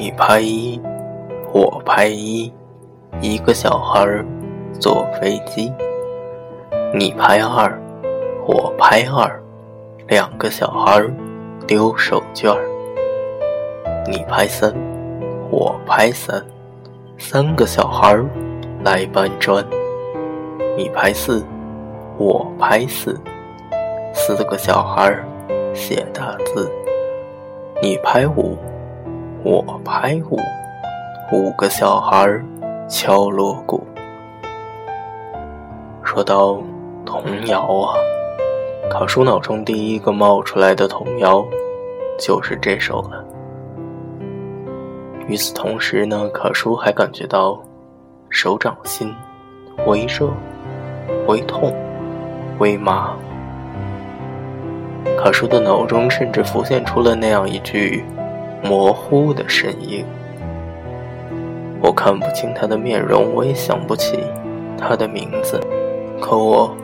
你拍一，我拍一，一个小孩儿坐飞机。你拍二，我拍二，两个小孩儿丢手绢。你拍三，我拍三，三个小孩儿来搬砖。你拍四，我拍四，四个小孩儿写大字。你拍五。我拍五，五个小孩敲锣鼓。说到童谣啊，卡叔脑中第一个冒出来的童谣就是这首了。与此同时呢，卡叔还感觉到手掌心微热、微痛、微麻。卡叔的脑中甚至浮现出了那样一句。模糊的身影，我看不清他的面容，我也想不起他的名字，可我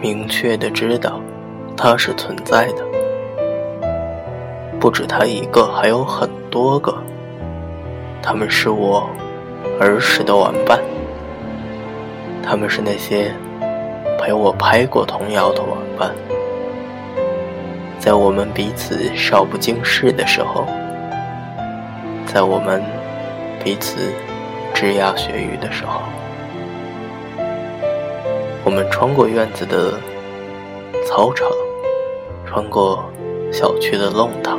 明确的知道他是存在的。不止他一个，还有很多个。他们是我儿时的玩伴，他们是那些陪我拍过童谣的玩伴，在我们彼此少不经事的时候。在我们彼此枝桠学语的时候，我们穿过院子的操场，穿过小区的弄堂，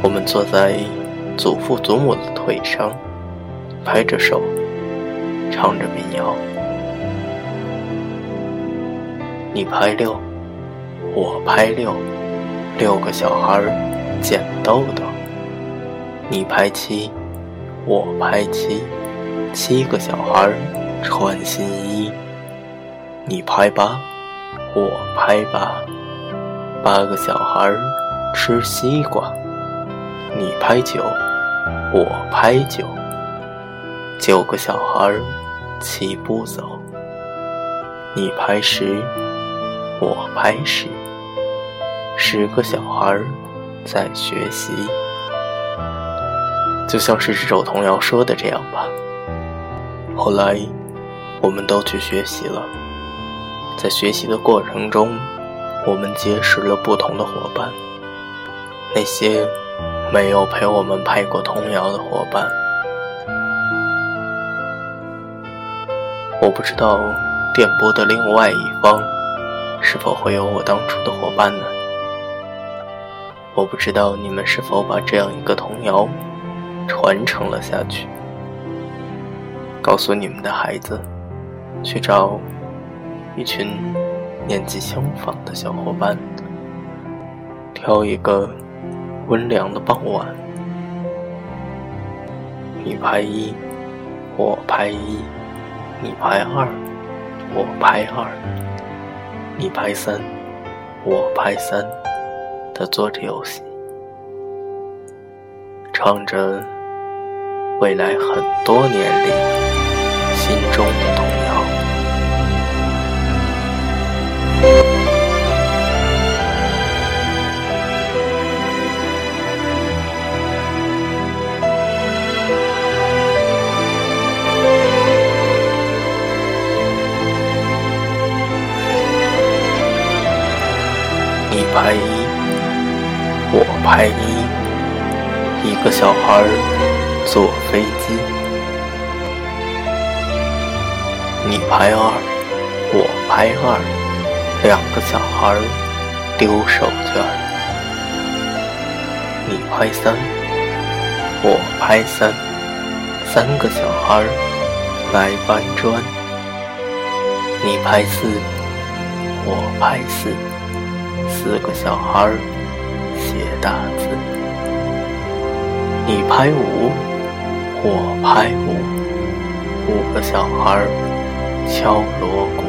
我们坐在祖父祖母的腿上，拍着手，唱着民谣。你拍六，我拍六，六个小孩捡豆豆。你拍七，我拍七，七个小孩穿新衣。你拍八，我拍八，八个小孩吃西瓜。你拍九，我拍九，九个小孩齐步走。你拍十，我拍十，十个小孩在学习。就像是这首童谣说的这样吧。后来，我们都去学习了，在学习的过程中，我们结识了不同的伙伴。那些没有陪我们拍过童谣的伙伴，我不知道电波的另外一方是否会有我当初的伙伴呢？我不知道你们是否把这样一个童谣。传承了下去。告诉你们的孩子，去找一群年纪相仿的小伙伴，挑一个温凉的傍晚，你拍一，我拍一，你拍二，我拍二，你拍三，我拍三的做着游戏，唱着。未来很多年里，心中的童谣。你拍一，我拍一，一个小孩儿。坐飞机，你拍二，我拍二，两个小孩丢手绢。你拍三，我拍三，三个小孩来搬砖。你拍四，我拍四，四个小孩写大字。你拍五。我拍舞，五个小孩敲锣鼓。